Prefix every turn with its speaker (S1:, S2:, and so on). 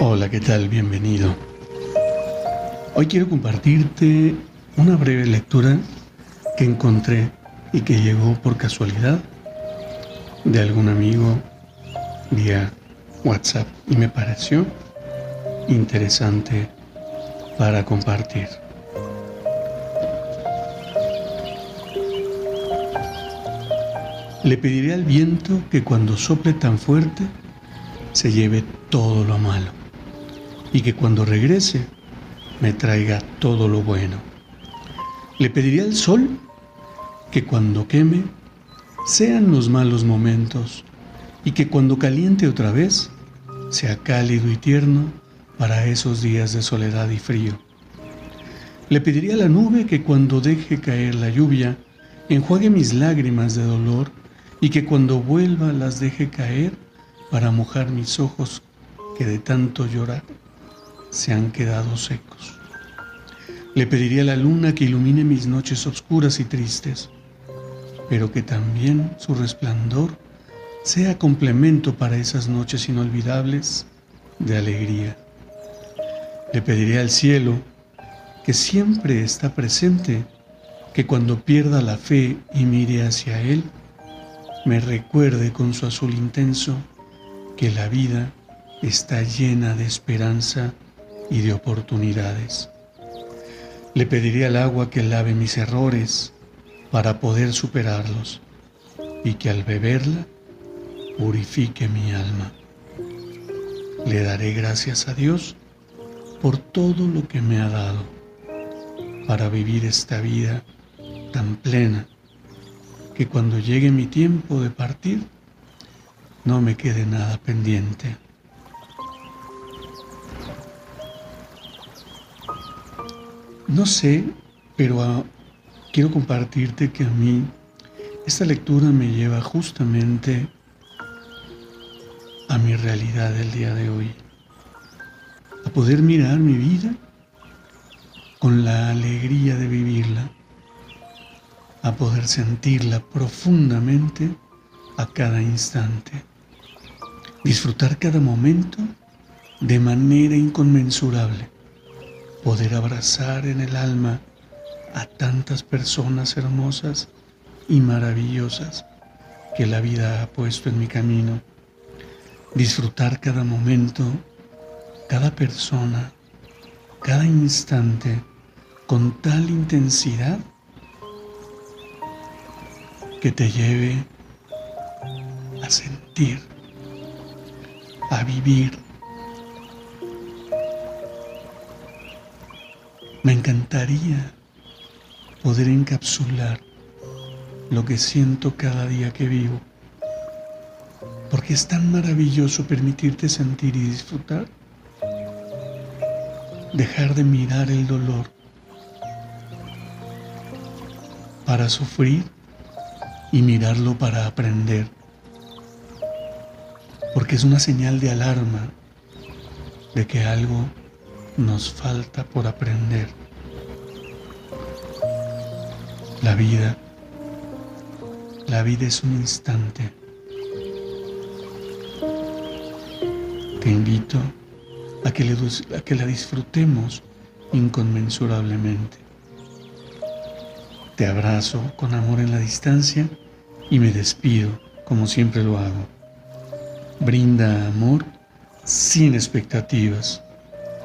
S1: Hola, ¿qué tal? Bienvenido. Hoy quiero compartirte una breve lectura que encontré y que llegó por casualidad de algún amigo vía WhatsApp y me pareció interesante para compartir. Le pediré al viento que cuando sople tan fuerte se lleve todo lo malo y que cuando regrese me traiga todo lo bueno. Le pediría al sol que cuando queme sean los malos momentos y que cuando caliente otra vez sea cálido y tierno para esos días de soledad y frío. Le pediría a la nube que cuando deje caer la lluvia enjuague mis lágrimas de dolor y que cuando vuelva las deje caer para mojar mis ojos que de tanto llorar se han quedado secos. Le pediría a la luna que ilumine mis noches oscuras y tristes, pero que también su resplandor sea complemento para esas noches inolvidables de alegría. Le pediría al cielo que siempre está presente, que cuando pierda la fe y mire hacia Él, me recuerde con su azul intenso que la vida está llena de esperanza y de oportunidades. Le pediría al agua que lave mis errores para poder superarlos y que al beberla purifique mi alma. Le daré gracias a Dios por todo lo que me ha dado para vivir esta vida tan plena que cuando llegue mi tiempo de partir no me quede nada pendiente. No sé, pero ah, quiero compartirte que a mí esta lectura me lleva justamente a mi realidad del día de hoy, a poder mirar mi vida con la alegría de vivirla, a poder sentirla profundamente a cada instante, disfrutar cada momento de manera inconmensurable poder abrazar en el alma a tantas personas hermosas y maravillosas que la vida ha puesto en mi camino. Disfrutar cada momento, cada persona, cada instante con tal intensidad que te lleve a sentir, a vivir Me encantaría poder encapsular lo que siento cada día que vivo, porque es tan maravilloso permitirte sentir y disfrutar, dejar de mirar el dolor para sufrir y mirarlo para aprender, porque es una señal de alarma de que algo nos falta por aprender. La vida, la vida es un instante. Te invito a que, a que la disfrutemos inconmensurablemente. Te abrazo con amor en la distancia y me despido como siempre lo hago. Brinda amor sin expectativas.